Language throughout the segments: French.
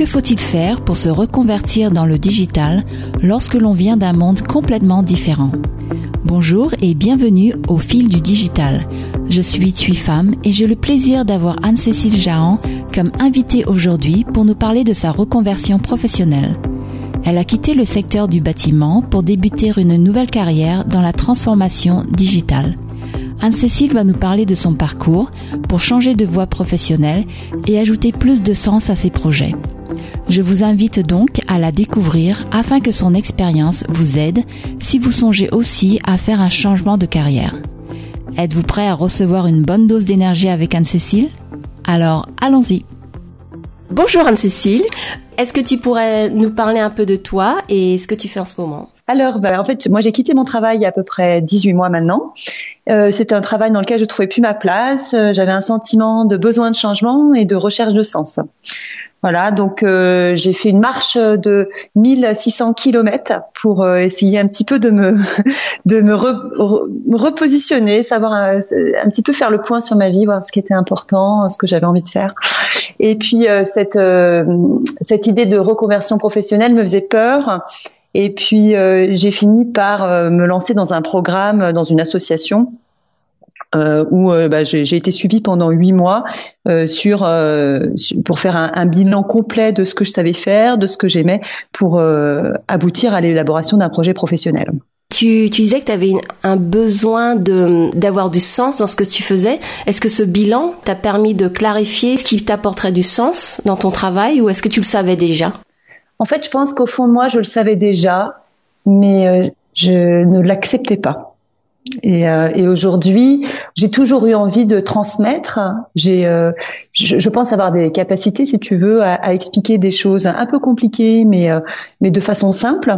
Que faut-il faire pour se reconvertir dans le digital lorsque l'on vient d'un monde complètement différent Bonjour et bienvenue au fil du digital. Je suis Tui et j'ai le plaisir d'avoir Anne-Cécile Jahan comme invitée aujourd'hui pour nous parler de sa reconversion professionnelle. Elle a quitté le secteur du bâtiment pour débuter une nouvelle carrière dans la transformation digitale. Anne-Cécile va nous parler de son parcours pour changer de voie professionnelle et ajouter plus de sens à ses projets. Je vous invite donc à la découvrir afin que son expérience vous aide si vous songez aussi à faire un changement de carrière. Êtes-vous prêt à recevoir une bonne dose d'énergie avec Anne-Cécile? Alors, allons-y. Bonjour Anne-Cécile, est-ce que tu pourrais nous parler un peu de toi et ce que tu fais en ce moment? Alors, bah, en fait, moi j'ai quitté mon travail il y a à peu près 18 mois maintenant. Euh, C'était un travail dans lequel je trouvais plus ma place. Euh, j'avais un sentiment de besoin de changement et de recherche de sens. Voilà, donc euh, j'ai fait une marche de 1600 km pour euh, essayer un petit peu de me de me, repositionner, savoir un, petit peu faire le point sur ma vie, voir ce qui était important, ce que j'avais envie de faire. Et puis euh, cette cette idée de reconversion professionnelle me faisait peur. Et puis j'ai fini par me lancer dans un programme, dans une association euh, où euh, bah, j'ai été suivie pendant huit mois euh, sur, euh, pour faire un, un, bilan complet de ce que je savais faire, de ce que j'aimais, pour aboutir à l'élaboration d'un projet professionnel. Tu, tu, disais que tu avais un besoin de d'avoir du sens dans ce que tu faisais. Est-ce que ce bilan t'a permis de clarifier ce qui t'apporterait du sens dans ton travail ou est-ce que tu le savais déjà? En fait, je pense qu'au fond de moi, je le savais déjà, mais je ne l'acceptais pas. Et, euh, et aujourd'hui, j'ai toujours eu envie de transmettre. J'ai, euh, je, je, pense avoir des capacités, si tu veux, à, à expliquer des choses un peu compliquées, mais euh, mais de façon simple.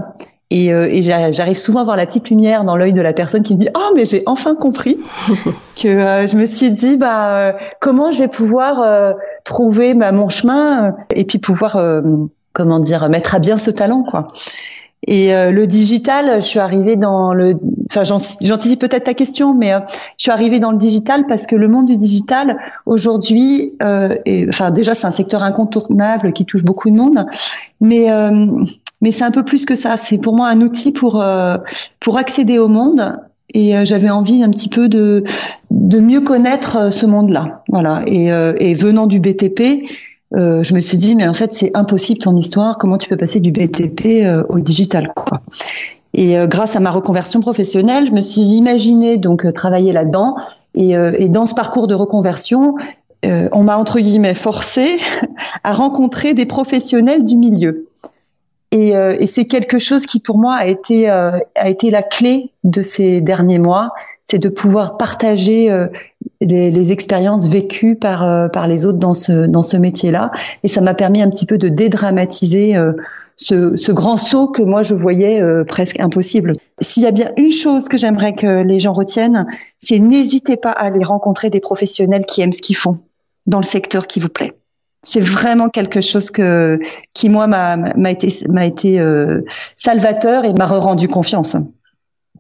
Et, et j'arrive souvent à voir la petite lumière dans l'œil de la personne qui me dit oh mais j'ai enfin compris que je me suis dit bah comment je vais pouvoir trouver bah, mon chemin et puis pouvoir comment dire mettre à bien ce talent quoi. Et euh, le digital, je suis arrivée dans le, enfin j'anticipe peut-être ta question, mais euh, je suis arrivée dans le digital parce que le monde du digital aujourd'hui, euh, enfin déjà c'est un secteur incontournable qui touche beaucoup de monde, mais mais c'est un peu plus que ça. C'est pour moi un outil pour pour accéder au monde et j'avais envie un petit peu de de mieux connaître ce monde-là, voilà. Et, et venant du BTP euh, je me suis dit mais en fait c'est impossible ton histoire. Comment tu peux passer du BTP euh, au digital quoi? Et euh, grâce à ma reconversion professionnelle, je me suis imaginé donc travailler là-dedans. Et, et, dans ce parcours de reconversion, on m'a entre guillemets forcé à rencontrer des professionnels du milieu. Et, et c'est quelque chose qui pour moi a été a été la clé de ces derniers mois, c'est de pouvoir partager les, les, expériences vécues par euh, par les autres dans ce dans ce métier-là, et ça m'a permis un petit peu de dédramatiser euh, ce, ce, grand saut que moi je voyais euh, presque impossible. S'il y a bien une chose que j'aimerais que les gens retiennent, c'est n'hésitez pas à aller rencontrer des professionnels qui aiment ce qu'ils font dans le secteur qui vous plaît. C'est vraiment quelque chose que qui moi m'a été m'a été salvateur et m'a rendu confiance.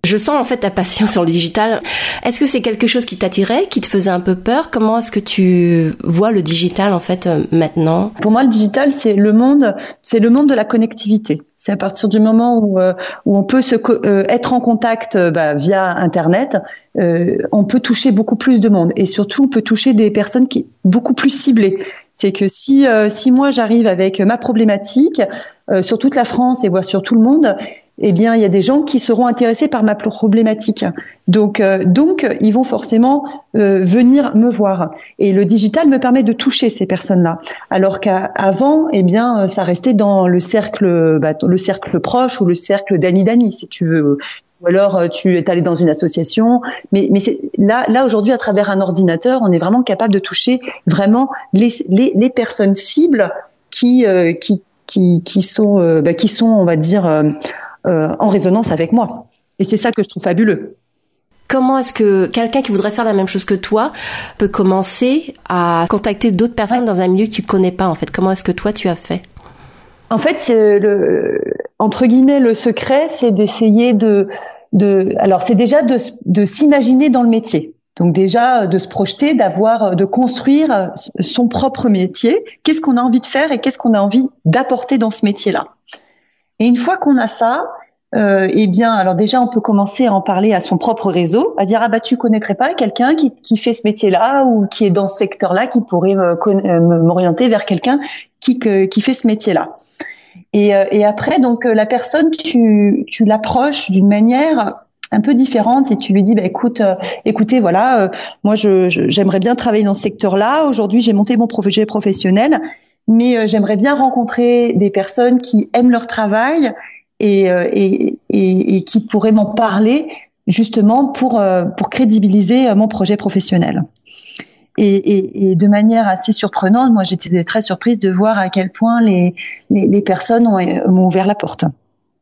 Je sens en fait ta passion sur le digital. Est-ce que c'est quelque chose qui t'attirait, qui te faisait un peu peur? Comment est-ce que tu vois le digital en fait euh, maintenant? Pour moi, le digital, c'est le monde, c'est le monde de la connectivité. C'est à partir du moment où, euh, où on peut se euh, être en contact bah, via Internet, on peut toucher beaucoup plus de monde et surtout on peut toucher des personnes qui beaucoup plus ciblées. C'est que si si moi j'arrive avec ma problématique sur toute la France et voire sur tout le monde, eh bien, il y a des gens qui seront intéressés par ma problématique. Donc, euh, donc, ils vont forcément euh, venir me voir. Et le digital me permet de toucher ces personnes-là, alors qu'avant, eh bien, ça restait dans le cercle, bah, le cercle proche ou le cercle d'amis d'amis, si tu veux. Ou alors, euh, tu es allé dans une association. Mais, mais là, là aujourd'hui, à travers un ordinateur, on est vraiment capable de toucher vraiment les, les, les personnes cibles qui, qui, qui, qui sont, bah, qui sont, on va dire euh, en résonance avec moi. Et c'est ça que je trouve fabuleux. Comment est-ce que quelqu'un qui voudrait faire la même chose que toi peut commencer à contacter d'autres personnes dans un milieu que tu connais pas en fait? Comment est-ce que toi tu as fait? En fait, le, entre guillemets, le secret, c'est d'essayer de, de, alors c'est déjà de, de s'imaginer dans le métier. Donc déjà de se projeter, d'avoir, de construire son propre métier. Qu'est-ce qu'on a envie de faire et qu'est-ce qu'on a envie d'apporter dans ce métier-là? Et une fois qu'on a ça, euh, eh bien, alors déjà, on peut commencer à en parler à son propre réseau, à dire ah bah tu connaîtrais pas quelqu'un qui, qui fait ce métier-là ou qui est dans ce secteur-là, qui pourrait m'orienter vers quelqu'un qui, qui fait ce métier-là. Et, euh, après, donc la personne, tu, tu l'approches d'une manière un peu différente et tu lui dis bah écoute euh, écoutez voilà euh, moi je, j'aimerais bien travailler dans ce secteur-là aujourd'hui j'ai monté mon projet professionnel mais j'aimerais bien rencontrer des personnes qui aiment leur travail euh, et, et, et, qui pourrait m'en parler justement pour, euh, pour crédibiliser euh, mon projet professionnel. Et, et, de manière assez surprenante, moi j'étais très surprise de voir à quel point les, les, les personnes m'ont ouvert la porte.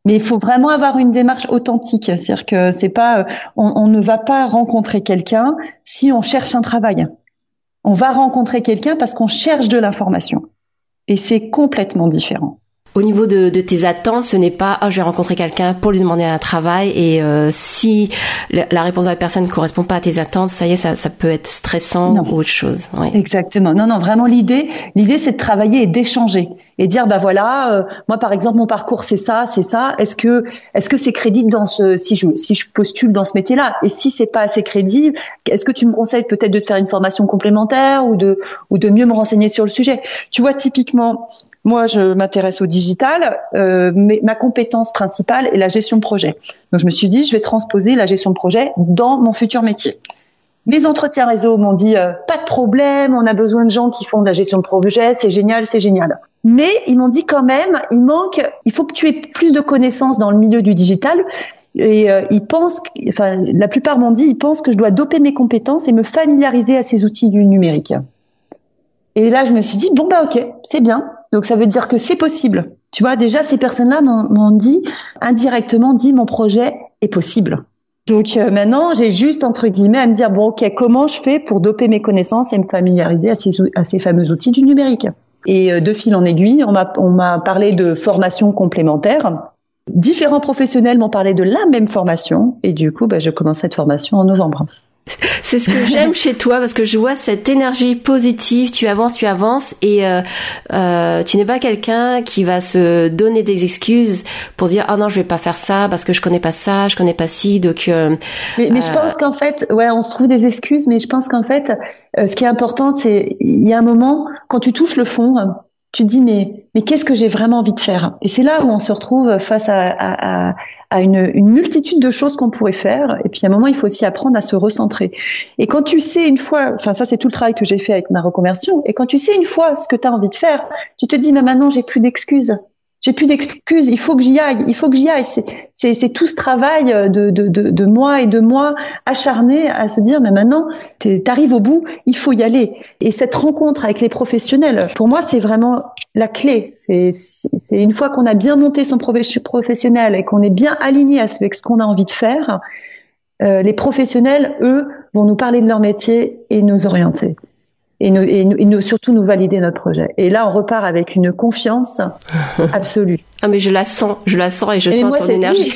Mais il faut vraiment avoir une démarche authentique, c'est-à-dire que c'est pas, on, on, ne va pas rencontrer quelqu'un si on cherche un travail. On va rencontrer quelqu'un parce qu'on cherche de l'information, et c'est complètement différent. Au niveau de, de, tes attentes, ce n'est pas oh, je vais rencontrer quelqu'un pour lui demander un travail et euh, si la, réponse de la personne ne correspond pas à tes attentes, ça y est, ça, ça peut être stressant ou autre chose. Oui. Exactement. Non, non, vraiment l'idée, l'idée c'est de travailler et d'échanger et dire bah voilà, euh, moi par exemple mon parcours c'est ça, c'est ça. Est-ce que est-ce que c'est crédible dans ce si je si je postule dans ce métier-là? Et si c'est pas assez crédible, est-ce que tu me conseilles peut-être de te faire une formation complémentaire ou de ou de mieux me renseigner sur le sujet? Tu vois typiquement moi, je m'intéresse au digital, euh, mais ma compétence principale est la gestion de projet. Donc, je me suis dit, je vais transposer la gestion de projet dans mon futur métier. Mes entretiens réseau m'ont dit, euh, pas de problème, on a besoin de gens qui font de la gestion de projet, c'est génial, c'est génial. Mais ils m'ont dit quand même, il manque, il faut que tu aies plus de connaissances dans le milieu du digital. Et euh, ils pensent, enfin, la plupart m'ont dit, ils pensent que je dois doper mes compétences et me familiariser à ces outils du numérique. Et là, je me suis dit, bon, bah, ok, c'est bien. Donc, ça veut dire que c'est possible. Tu vois, déjà, ces personnes-là m'ont dit, indirectement dit, mon projet est possible. Donc, euh, maintenant, j'ai juste, entre guillemets, à me dire, bon, ok, comment je fais pour doper mes connaissances et me familiariser à ces, à ces fameux outils du numérique? Et euh, de fil en aiguille, on m'a, parlé de formation complémentaire. Différents professionnels m'ont parlé de la même formation. Et du coup, bah, je commence cette formation en novembre. C'est ce que j'aime chez toi parce que je vois cette énergie positive. Tu avances, tu avances et euh, euh, tu n'es pas quelqu'un qui va se donner des excuses pour dire ah non je vais pas faire ça parce que je connais pas ça, je connais pas ci. Donc euh, mais, mais, je pense qu'en fait ouais on se trouve des excuses, mais je pense qu'en fait ce qui est important c'est il y a un moment quand tu touches le fond tu te dis mais mais qu'est-ce que j'ai vraiment envie de faire? Et c'est là où on se retrouve face à, à, à une, une, multitude de choses qu'on pourrait faire. Et puis à un moment, il faut aussi apprendre à se recentrer. Et quand tu sais une fois, enfin ça c'est tout le travail que j'ai fait avec ma reconversion. Et quand tu sais une fois ce que tu as envie de faire, tu te dis mais maintenant j'ai plus d'excuses j'ai plus d'excuses, il faut que j'y aille, il faut que j'y aille. C'est tout ce travail de, de, de, de, moi et de moi acharné à se dire, mais maintenant, tu arrives au bout, il faut y aller. Et cette rencontre avec les professionnels, pour moi, c'est vraiment la clé. C'est une fois qu'on a bien monté son professionnel et qu'on est bien aligné avec ce qu'on a envie de faire, euh, les professionnels, eux, vont nous parler de leur métier et nous orienter et, nous, et, nous, surtout nous valider notre projet. Et là, on repart avec une confiance absolue. ah mais je la sens, je la sens et je sens ton énergie.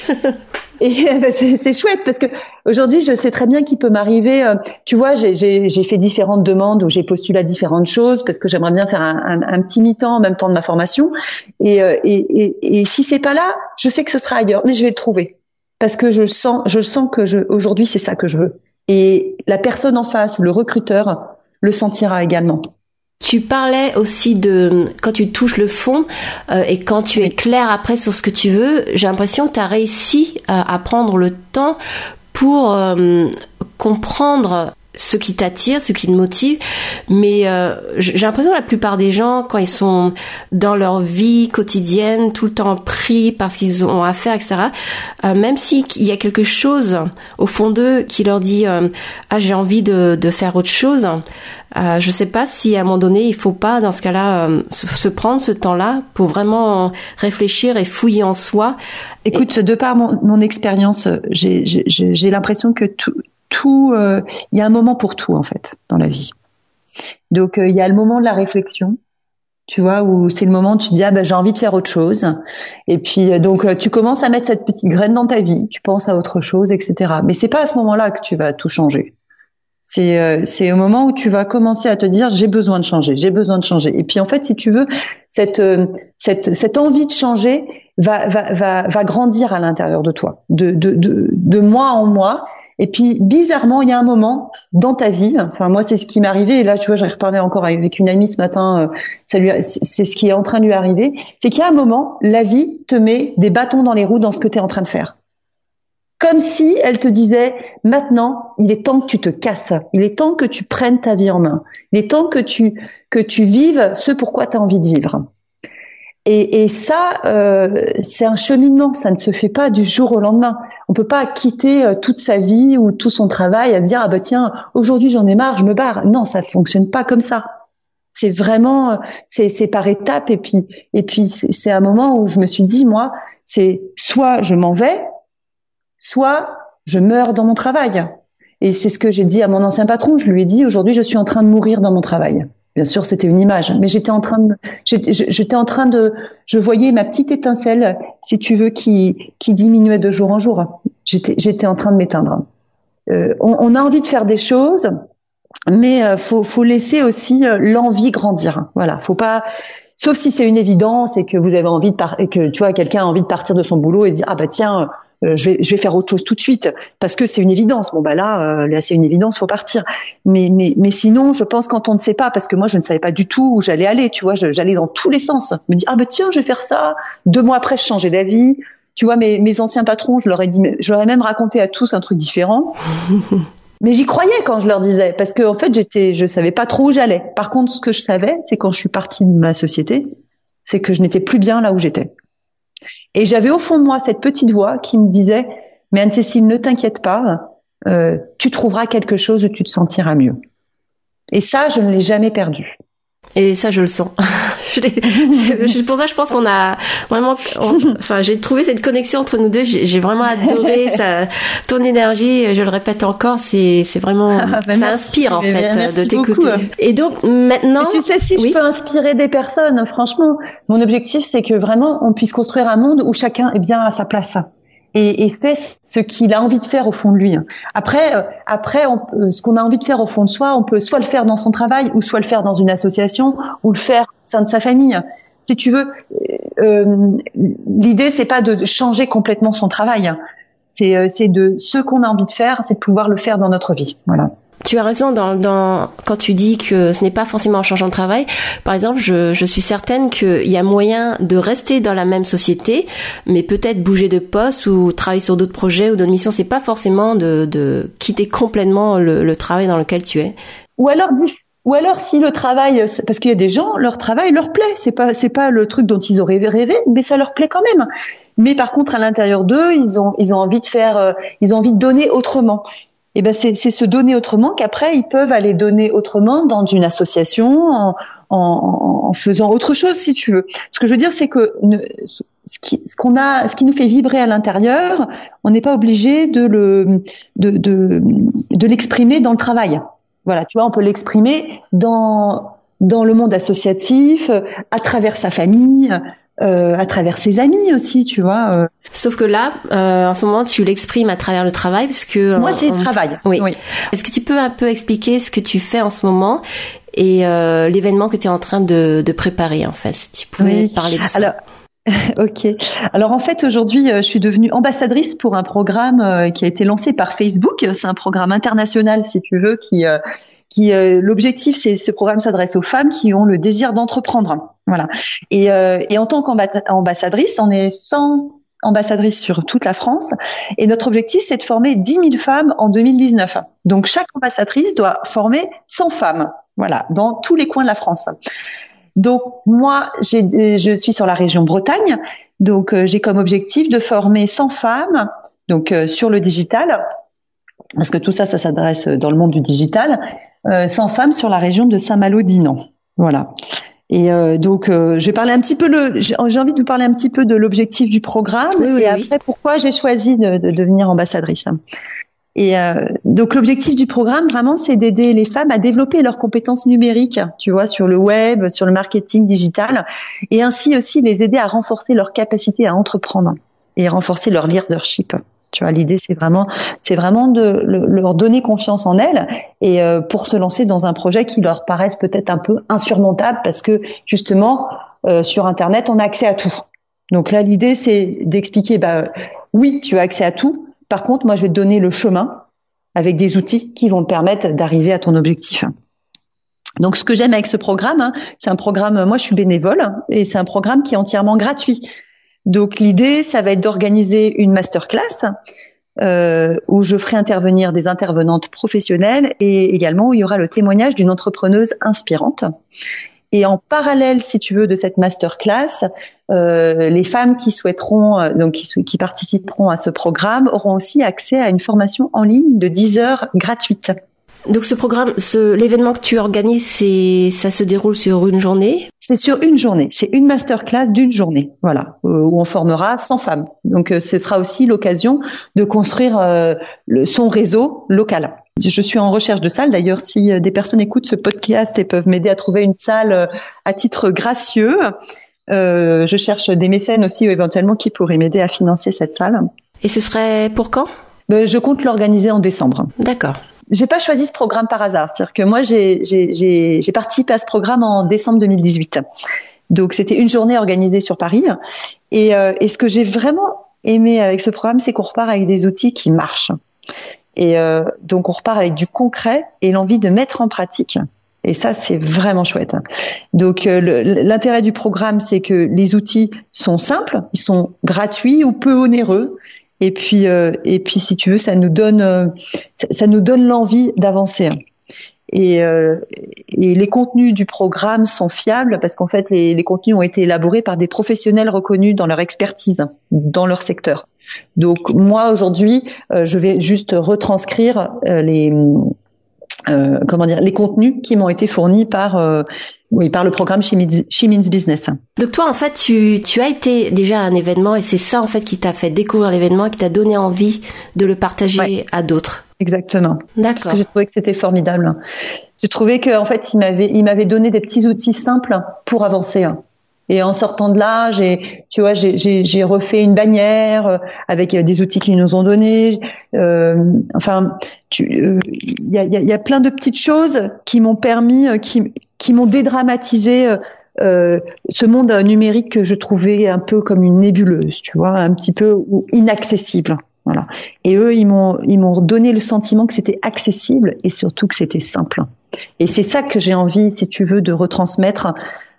Et ben, c'est chouette parce que aujourd'hui, je sais très bien qu'il peut m'arriver. Euh, tu vois, j'ai fait différentes demandes où j'ai postulé à différentes choses parce que j'aimerais bien faire un, un, un petit mi-temps en même temps de ma formation. Et, euh, et, et, et si c'est pas là, je sais que ce sera ailleurs, mais je vais le trouver parce que je sens, je sens que je, aujourd'hui, c'est ça que je veux. Et la personne en face, le recruteur, le sentira également. Tu parlais aussi de quand tu touches le fond euh, et quand tu es clair après sur ce que tu veux, j'ai l'impression que tu as réussi à, prendre le temps pour euh, comprendre ce qui t'attire, ce qui te motive. Mais euh, j'ai l'impression que la plupart des gens, quand ils sont dans leur vie quotidienne, tout le temps pris parce qu'ils ont affaire, etc., euh, même s'il y a quelque chose au fond d'eux qui leur dit euh, ah j'ai envie de, de, faire autre chose, euh, je sais pas si à un moment donné il faut pas dans ce cas-là euh, se, prendre ce temps-là pour vraiment réfléchir et fouiller en soi. Écoute, de par mon, mon expérience, j'ai l'impression que tout tout, euh, il y a un moment pour tout en fait dans la vie. Donc euh, il y a le moment de la réflexion, tu vois, où c'est le moment où tu dis ah ben j'ai envie de faire autre chose. Et puis euh, donc tu commences à mettre cette petite graine dans ta vie, tu penses à autre chose, etc. Mais c'est pas à ce moment-là que tu vas tout changer. C'est c'est au moment où tu vas commencer à te dire j'ai besoin de changer, j'ai besoin de changer. Et puis en fait, si tu veux, cette cette cette envie de changer va va va, va grandir à l'intérieur de toi, de de de, de en mois. Et puis bizarrement, il y a un moment dans ta vie. Enfin moi, c'est ce qui m'est arrivé. Et là, tu vois, j'en reparlé encore avec une amie ce matin. Euh, c'est ce qui est en train de lui arriver. C'est qu'il y a un moment, la vie te met des bâtons dans les roues dans ce que tu es en train de faire comme si elle te disait maintenant il est temps que tu te casses, il est temps que tu prennes ta vie en main, il est temps que tu que tu vives ce pourquoi tu as envie de vivre. Et, et ça, euh, c'est un cheminement, ça ne se fait pas du jour au lendemain. On peut pas quitter euh, toute sa vie ou tout son travail à dire ah bah tiens aujourd'hui j'en ai marre, je me barre. Non, ça fonctionne pas comme ça. C'est vraiment c'est c'est par étapes et puis et puis c'est un moment où je me suis dit moi c'est soit je m'en vais soit je meurs dans mon travail. Et c'est ce que j'ai dit à mon ancien patron. Je lui ai dit aujourd'hui, je suis en train de mourir dans mon travail. Bien sûr, c'était une image, mais j'étais en train de, j'étais en train de, je voyais ma petite étincelle, si tu veux, qui qui diminuait de jour en jour. J'étais j'étais en train de m'éteindre. Euh, on, on, a envie de faire des choses, mais euh, faut faut laisser aussi euh, l'envie grandir. Voilà, faut pas. Sauf si c'est une évidence et que vous avez envie de par et que tu vois quelqu'un a envie de partir de son boulot et se dire ah bah tiens euh, je, vais, je vais faire autre chose tout de suite parce que c'est une évidence. Bon bah là, euh, là c'est une évidence, faut partir. Mais mais mais sinon, je pense quand on ne sait pas, parce que moi je ne savais pas du tout où j'allais aller. Tu vois, j'allais dans tous les sens. Je me dis ah bah tiens, je vais faire ça. Deux mois après, je changeais d'avis. Tu vois, mes, mes anciens patrons, je leur ai dit, je leur ai même raconté à tous un truc différent. Mais j'y croyais quand je leur disais, parce que en fait, j'étais, je savais pas trop où j'allais. Par contre, ce que je savais, c'est quand je suis partie de ma société, c'est que je n'étais plus bien là où j'étais. Et j'avais au fond de moi cette petite voix qui me disait, mais Anne-Cécile, ne t'inquiète pas, euh, tu trouveras quelque chose où tu te sentiras mieux. Et ça, je ne l'ai jamais perdu. Et ça, je le sens. pour ça, je pense qu'on a vraiment, enfin, j'ai trouvé cette connexion entre nous deux. J'ai vraiment adoré ça, ton énergie. Je le répète encore, c'est, c'est vraiment, ah, bah, ça inspire en fait de t'écouter. Et donc maintenant, tu sais, si je peux inspirer des personnes, franchement, mon objectif, c'est que vraiment on puisse construire un monde où chacun est bien à sa place et, et fait ce qu'il a envie de faire au fond de lui. Après, euh, après, on, ce qu'on a envie de faire au fond de soi, on peut soit le faire dans son travail, ou soit le faire dans une association, ou le faire au sein de sa famille. Si tu veux, euh, l'idée c'est pas de changer complètement son travail. Euh, c'est de ce qu'on a envie de faire, c'est de pouvoir le faire dans notre vie. Voilà. Tu as raison quand tu dis que ce n'est pas forcément en changeant de travail. Par exemple, je, suis certaine qu'il y a moyen de rester dans la même société, mais peut-être bouger de poste ou travailler sur d'autres projets ou d'autres missions. C'est pas forcément de, quitter complètement le, le, travail dans lequel tu es. Ou alors ou alors si le travail, parce qu'il y a des gens, leur travail leur plaît. C'est pas pas le truc dont ils auraient rêvé, mais ça leur plaît quand même. Mais par contre, à l'intérieur d'eux, ils ont ils ont envie de faire, euh, ils ont envie de donner autrement et eh ben c'est se donner autrement qu'après ils peuvent aller donner autrement dans une association en, en, en, faisant autre chose si tu veux. Ce que je veux dire c'est que ce qui ce qu'on a ce qui nous fait vibrer à l'intérieur, on n'est pas obligé de le de de, de l'exprimer dans le travail. Voilà, tu vois, on peut l'exprimer dans dans le monde associatif, à travers sa famille, euh, à travers ses amis aussi, tu vois. Euh. Sauf que là, euh, en ce moment, tu l'exprimes à travers le travail, parce que moi, c'est le travail. Oui. Est-ce que tu peux un peu expliquer ce que tu fais en ce moment et l'événement que tu es en train de, de, préparer, en fait Si tu pouvais parler de ça. Alors... ok. Alors en fait aujourd'hui, je suis devenue ambassadrice pour un programme qui a été lancé par Facebook. C'est un programme international, si tu veux, qui qui euh, l'objectif c'est ce programme s'adresse aux femmes qui ont le désir d'entreprendre. Voilà. Et, euh, et en tant qu'ambassadrice, on est 100 ambassadrices sur toute la France et notre objectif c'est de former 10 000 femmes en 2019. Donc chaque ambassadrice doit former 100 femmes. Voilà, dans tous les coins de la France. Donc moi, je suis sur la région Bretagne, donc euh, j'ai comme objectif de former 100 femmes, donc sur le digital, parce que tout ça, ça s'adresse dans le monde du digital, euh, 100 femmes sur la région de Saint-Malo-Dinan. Voilà. Et euh, donc, euh, je vais parler un petit peu. Le, j'ai envie de vous parler un petit peu de l'objectif du programme et après pourquoi j'ai choisi de, de, devenir ambassadrice. Et euh, donc l'objectif du programme vraiment, c'est d'aider les femmes à développer leurs compétences numériques, tu vois, sur le web, sur le marketing digital, et ainsi aussi les aider à renforcer leur capacité à entreprendre. Et renforcer leur leadership. Tu vois, l'idée c'est vraiment, c'est vraiment de leur donner confiance en elles et euh, pour se lancer dans un projet qui leur paraisse peut-être un peu insurmontable parce que justement euh, sur Internet on a accès à tout. Donc là l'idée c'est d'expliquer, bah oui tu as accès à tout. Par contre moi je vais te donner le chemin avec des outils qui vont te permettre d'arriver à ton objectif. Donc, ce que j'aime avec ce programme, hein, c'est un programme, moi je suis bénévole, et c'est un programme qui est entièrement gratuit. Donc l'idée, ça va être d'organiser une masterclass euh, où je ferai intervenir des intervenantes professionnelles et également où il y aura le témoignage d'une entrepreneuse inspirante. Et en parallèle, si tu veux, de cette masterclass, euh, les femmes qui souhaiteront, euh, donc qui, qui, participeront à ce programme, auront aussi accès à une formation en ligne de 10 heures gratuite. Donc ce programme, ce, l'événement que tu organises, c'est, ça se déroule sur une journée? C'est sur une journée. C'est une masterclass d'une journée, voilà, euh, où on formera 100 femmes. Donc euh, ce sera aussi l'occasion de construire euh, le, son réseau local. Je suis en recherche de salle. D'ailleurs, si des personnes écoutent ce podcast et peuvent m'aider à trouver une salle à titre gracieux, je cherche des mécènes aussi éventuellement qui pourraient m'aider à financer cette salle. Et ce serait pour quand? Je compte l'organiser en décembre. D'accord. J'ai pas choisi ce programme par hasard. C'est-à-dire que moi, j'ai participé à ce programme en décembre 2018. Donc, c'était une journée organisée sur Paris. Et, euh, et ce que j'ai vraiment aimé avec ce programme, c'est qu'on repart avec des outils qui marchent. Et euh, donc, on repart avec du concret et l'envie de mettre en pratique. Et ça, c'est vraiment chouette. Donc, euh, l'intérêt du programme, c'est que les outils sont simples, ils sont gratuits ou peu onéreux. Et puis, euh, et puis, si tu veux, ça nous donne, euh, ça, nous donne l'envie d'avancer. Et, euh, et, les contenus du programme sont fiables parce qu'en fait, les, les, contenus ont été élaborés par des professionnels reconnus dans leur expertise, dans leur secteur. Donc, moi aujourd'hui, je vais juste retranscrire les euh, comment dire les contenus qui m'ont été fournis par euh, oui par le programme She Means, Business. Donc toi en fait tu tu as été déjà à un événement et c'est ça en fait qui t'a fait découvrir l'événement et qui t'a donné envie de le partager à d'autres. Exactement. D'accord. Parce que j'ai trouvé que c'était formidable. J'ai trouvé que en fait il m'avait il m'avait donné des petits outils simples pour avancer. Et en sortant de là, j'ai, tu vois, j'ai refait une bannière euh, avec euh, des outils qu'ils nous ont donnés. Euh, enfin, il y, a, y, a, plein de petites choses qui m'ont permis, qui, qui m'ont dédramatisé euh, ce monde numérique que je trouvais un peu comme une nébuleuse, tu vois, un petit peu inaccessible. Voilà. Et eux, ils m'ont, ils m'ont donné le sentiment que c'était accessible et surtout que c'était simple. Et c'est ça que j'ai envie, si tu veux, de retransmettre euh,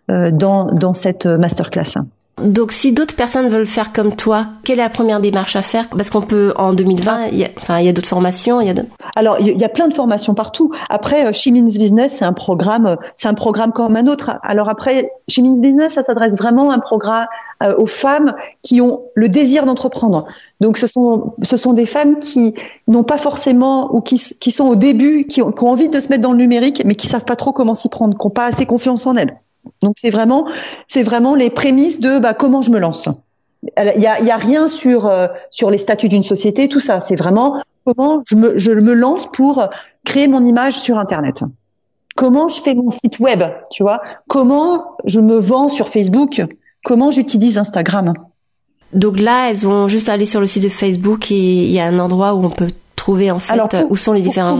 dans, dans cette masterclass. Donc, si d'autres personnes veulent faire comme toi, quelle est la première démarche à faire? Parce qu'on peut, en 2020, il y a, enfin, il y a d'autres formations. Il y a Alors, il y a plein de formations partout. Après, She euh, Business, c'est un programme, c'est un programme comme un autre. Alors après, She Business, ça s'adresse vraiment un programme euh, aux femmes qui ont le désir d'entreprendre. Donc, ce sont, ce sont des femmes qui n'ont pas forcément ou qui, qui sont au début, qui ont, qui ont envie de se mettre dans le numérique, mais qui savent pas trop comment s'y prendre, qui n'ont pas assez confiance en elles. Donc c'est vraiment, c'est vraiment les prémices de bah, comment je me lance. Il y a, y a, rien sur euh, sur les statuts d'une société, tout ça. C'est vraiment comment je me, je me lance pour créer mon image sur Internet. Comment je fais mon site web, tu vois Comment je me vends sur Facebook Comment j'utilise Instagram Donc là, elles ont juste aller sur le site de Facebook et il y a un endroit où on peut trouver en fait où sont les différents.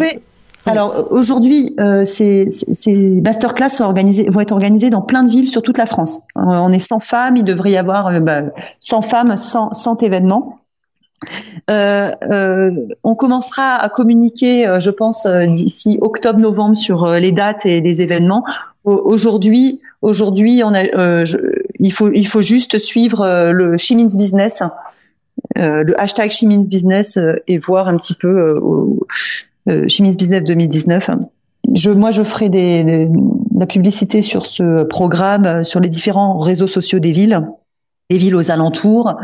Alors aujourd'hui, euh, ces, ces masterclass sont vont être organisées dans plein de villes sur toute la France. Euh, on est 100 femmes, il devrait y avoir euh, bah, 100 femmes, 100, 100 événements. Euh, euh, on commencera à communiquer, je pense, d'ici octobre-novembre sur les dates et les événements. Aujourd'hui, aujourd'hui, il faut, il faut juste suivre le Chimins Business, le hashtag Chimins Business et voir un petit peu euh, Chimis Business 2019. Je, moi, je ferai des, la publicité sur ce programme, euh, sur les différents réseaux sociaux des villes, des villes aux alentours,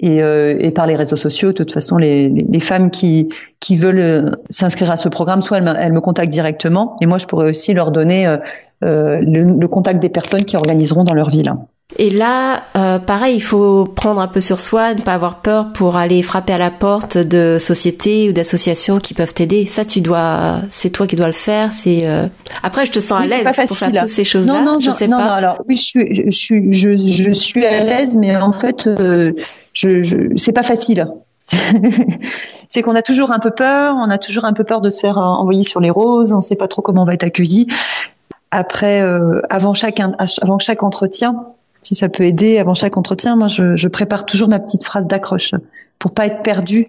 et, euh, et par les réseaux sociaux. De toute façon, les, les, femmes qui, qui veulent euh, s'inscrire à ce programme, soit elles me, elles me, contactent directement, et moi, je pourrais aussi leur donner euh, le, le, contact des personnes qui organiseront dans leur ville. Et là, euh, pareil, il faut prendre un peu sur soi, ne pas avoir peur pour aller frapper à la porte de sociétés ou d'associations qui peuvent t'aider. Ça, tu dois, c'est toi qui dois le faire. C'est euh, après, je te sens à l'aise pour faire toutes ces choses-là. Non, non, je non, sais non, pas. non, alors oui, je suis, je suis, je, je suis à l'aise, mais en fait, euh, je, je c'est pas facile. c'est qu'on a toujours un peu peur, on a toujours un peu peur de se faire envoyer sur les roses, on sait pas trop comment on va être accueilli. Après, euh, avant chaque avant chaque entretien, si ça peut aider, avant chaque entretien, moi je, prépare toujours ma petite phrase d'accroche pour pas être perdu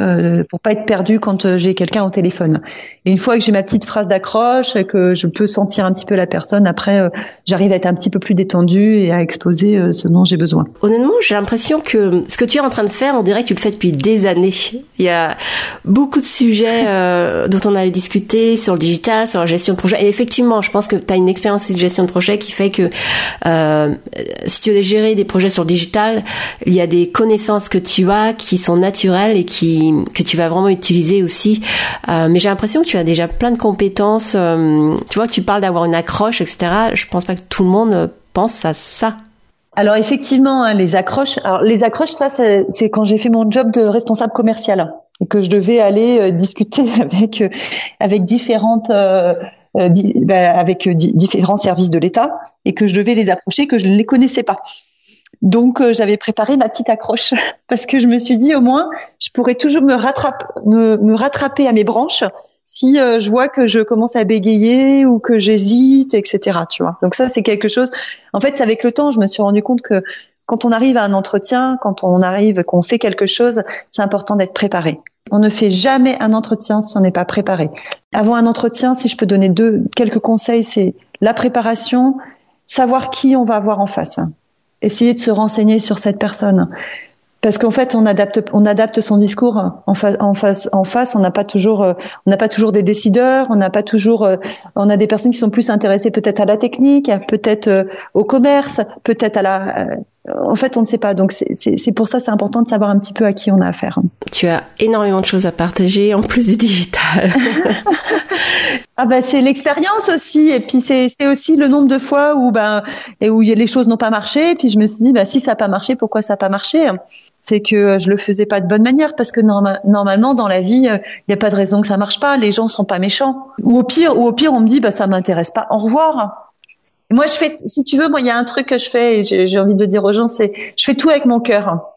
euh, pour pas être perdu quand euh, j'ai quelqu'un au téléphone. Et une fois que j'ai ma petite phrase d'accroche que je peux sentir un petit peu la personne, après euh, j'arrive à être un petit peu plus détendue et à exposer euh, ce dont j'ai besoin. Honnêtement, j'ai l'impression que ce que tu es en train de faire, on dirait que tu le fais depuis des années. Il y a beaucoup de sujets dont on a discuté sur le digital, sur la gestion de projet. Et effectivement, je pense que tu as une expérience de gestion de projet qui fait que si tu veux gérer des projets sur le digital, il y a des connaissances que tu as qui sont naturelles et qui que tu vas vraiment utiliser aussi. Euh, mais j'ai l'impression que tu as déjà plein de compétences. Euh, tu vois, tu parles d'avoir une accroche, etc. Je pense pas que tout le monde pense à ça. Alors effectivement, hein, les accroches. Alors les accroches, ça, c'est quand j'ai fait mon job de responsable commercial et que je devais aller euh, discuter avec avec différentes euh, bah, avec différents services de l'État et que je devais les approcher, que je ne les connaissais pas. Donc euh, j'avais préparé ma petite accroche parce que je me suis dit au moins je pourrais toujours me, rattraper, me, rattraper à mes branches si euh, je vois que je commence à bégayer ou que j'hésite, etc. Tu vois. Donc ça c'est quelque chose. En fait, c'est avec le temps je me suis rendu compte que quand on arrive à un entretien, quand on arrive, qu'on fait quelque chose, c'est important d'être préparé. On ne fait jamais un entretien si on n'est pas préparé. Avant un entretien, si je peux donner deux quelques conseils, c'est la préparation, savoir qui on va avoir en face essayer de se renseigner sur cette personne. Parce qu'en fait, on adapte, on adapte son discours en face, en face, en face. On n'a pas toujours, euh, on n'a pas toujours des décideurs. On n'a pas toujours, euh, on a des personnes qui sont plus intéressées peut-être à la technique, peut-être euh, au commerce, peut-être à la. En fait, on ne sait pas. Donc, c'est pour ça, c'est important de savoir un petit peu à qui on a affaire. Tu as énormément de choses à partager en plus du digital. Ah bah c'est l'expérience aussi. Et puis c'est aussi le nombre de fois où ben et où les choses n'ont pas marché. Et puis je me suis dit bah si ça n'a pas marché pourquoi ça n'a pas marché? C'est que je le faisais pas de bonne manière parce que normalement dans la vie il n'y a pas de raison que ça marche pas. Les gens sont pas méchants. Ou au pire ou au pire on me dit bah ça m'intéresse pas. Au revoir moi je fais si tu veux moi il y a un truc que je fais et j'ai envie de dire aux gens c'est je fais tout avec mon cœur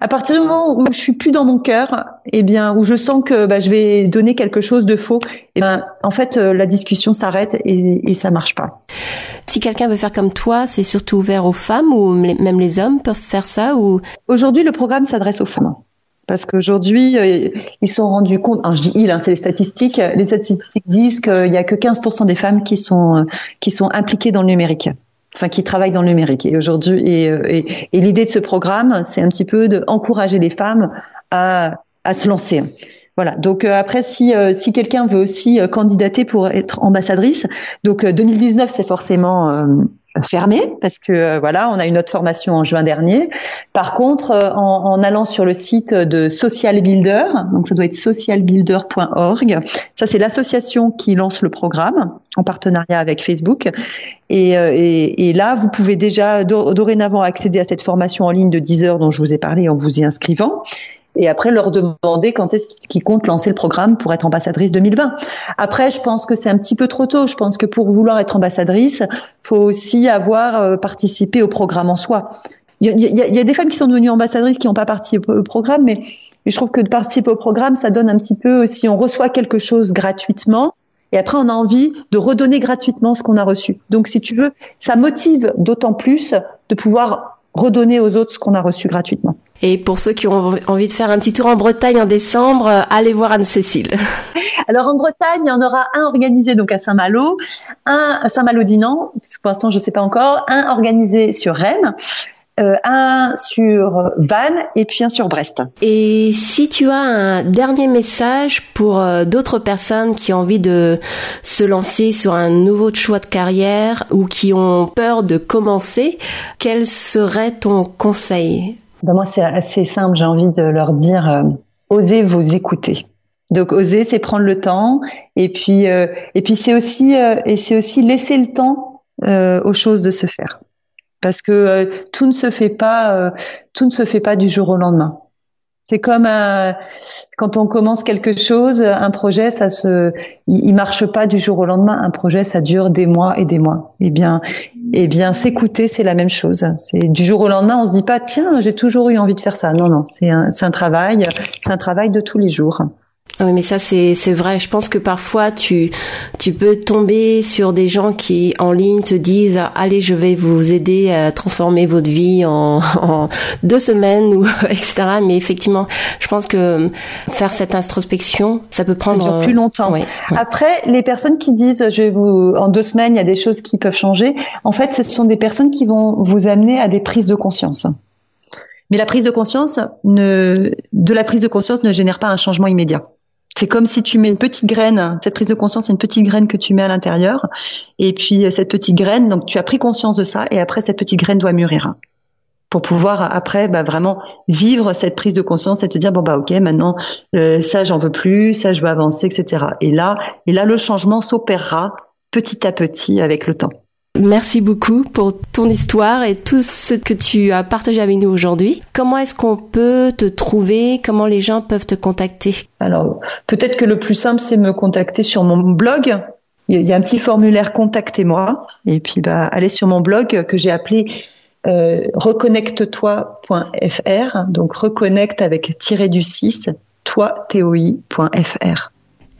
à partir du moment où je suis plus dans mon cœur, eh bien, où je sens que bah, je vais donner quelque chose de faux, eh ben, en fait, euh, la discussion s'arrête et, et ça marche pas. Si quelqu'un veut faire comme toi, c'est surtout ouvert aux femmes ou même les hommes peuvent faire ça ou? Aujourd'hui, le programme s'adresse aux femmes. Parce qu'aujourd'hui, euh, ils sont rendus compte, je dis ils, hein, c'est les statistiques, les statistiques disent qu'il n'y a que 15% des femmes qui sont, euh, qui sont impliquées dans le numérique enfin qui travaillent dans le numérique. Et aujourd'hui, et, euh, l'idée de ce programme, c'est un petit peu d'encourager les femmes à se lancer. Voilà. Donc euh, après, si euh, si quelqu'un veut aussi candidater pour être ambassadrice, donc 2019 c'est forcément fermé parce que voilà, on a une autre formation en juin dernier. Par contre, en, en, allant sur le site de Social Builder, donc ça doit être socialbuilder.org. Ça c'est l'association qui lance le programme en partenariat avec Facebook. Et, et, et, là, vous pouvez déjà dorénavant accéder à cette formation en ligne de 10 heures dont je vous ai parlé en vous y inscrivant et après leur demander quand est-ce qu'ils comptent lancer le programme pour être ambassadrice 2020. Après, je pense que c'est un petit peu trop tôt. Je pense que pour vouloir être ambassadrice, faut aussi avoir euh, participé au programme en soi. Il y, a, des femmes qui sont devenues ambassadrices qui n'ont pas participé au programme, mais, je trouve que de participer au programme, ça donne un petit peu, si on reçoit quelque chose gratuitement, et après on a envie de redonner gratuitement ce qu'on a reçu. Donc si tu veux, ça motive d'autant plus de pouvoir redonner aux autres ce qu'on a reçu gratuitement. Et pour ceux qui ont envie de faire un petit tour en Bretagne en décembre, euh, allez voir Anne-Cécile. Alors en Bretagne, il y en aura un organisé donc à Saint-Malo, un à Saint-Malo-Dinan, pour l'instant je ne sais pas encore, un organisé sur Rennes, euh, un sur Vannes et puis un sur Brest. Et si tu as un dernier message pour euh, d'autres personnes qui ont envie de se lancer sur un nouveau choix de carrière ou qui ont peur de commencer, quel serait ton conseil? Ben Moi, c'est assez simple. J'ai envie de leur dire, euh, osez vous écouter. Donc oser, c'est prendre le temps, et puis et puis c'est aussi et c'est aussi laisser le temps aux choses de se faire parce que euh, tout ne se fait pas, euh, tout ne se fait pas du jour au lendemain. C'est comme quand on commence quelque chose, un projet, ça se, il, marche pas du jour au lendemain. Un projet, ça dure des mois et des mois. Eh bien, Eh bien, s'écouter, c'est la même chose. C'est du jour au lendemain, on se dit pas tiens, j'ai toujours eu envie de faire ça. Non, non, c'est un, un travail, c'est un travail de tous les jours. Oui, mais ça c'est c'est vrai. Je pense que parfois tu tu peux tomber sur des gens qui en ligne te disent allez je vais vous aider à transformer votre vie en, en deux semaines ou etc. Mais effectivement, je pense que faire cette introspection, ça peut prendre ça plus longtemps. Après, les personnes qui disent je vais vous en deux semaines il y a des choses qui peuvent changer. En fait, ce sont des personnes qui vont vous amener à des prises de conscience. Mais la prise de conscience ne, de la prise de conscience ne génère pas un changement immédiat. C'est comme si tu mets une petite graine, cette prise de conscience, c'est une petite graine que tu mets à l'intérieur. Et puis, cette petite graine, donc tu as pris conscience de ça, et après, cette petite graine doit mûrir. Pour pouvoir, après, bah, vraiment vivre cette prise de conscience et te dire, bon, bah, ok, maintenant, euh, ça, j'en veux plus, ça, je veux avancer, etc. Et là, et là, le changement s'opérera petit à petit avec le temps. Merci beaucoup pour ton histoire et tout ce que tu as partagé avec nous aujourd'hui. Comment est-ce qu'on peut te trouver? Comment les gens peuvent te contacter? Alors, peut-être que le plus simple, c'est me contacter sur mon blog. Il y a un petit formulaire Contactez-moi. Et puis, bah, allez sur mon blog que j'ai appelé euh, reconnecte-toi.fr. Donc, reconnecte avec tiré du 6, toi, toi.fr.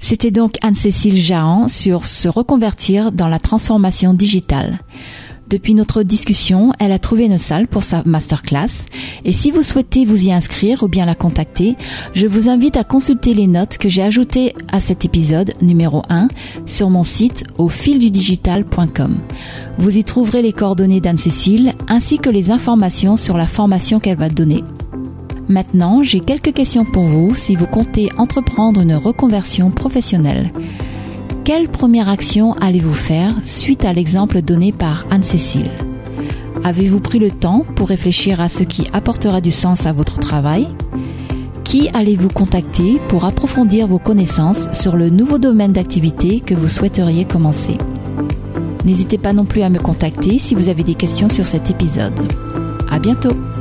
C'était donc Anne-Cécile Jahan sur se reconvertir dans la transformation digitale. Depuis notre discussion, elle a trouvé une salle pour sa masterclass et si vous souhaitez vous y inscrire ou bien la contacter, je vous invite à consulter les notes que j'ai ajoutées à cet épisode numéro 1 sur mon site au fildudigital.com. Vous y trouverez les coordonnées d'Anne-Cécile ainsi que les informations sur la formation qu'elle va donner. Maintenant, j'ai quelques questions pour vous si vous comptez entreprendre une reconversion professionnelle. Quelle première action allez-vous faire suite à l'exemple donné par Anne-Cécile? Avez-vous pris le temps pour réfléchir à ce qui apportera du sens à votre travail? Qui allez-vous contacter pour approfondir vos connaissances sur le nouveau domaine d'activité que vous souhaiteriez commencer? N'hésitez pas non plus à me contacter si vous avez des questions sur cet épisode. À bientôt!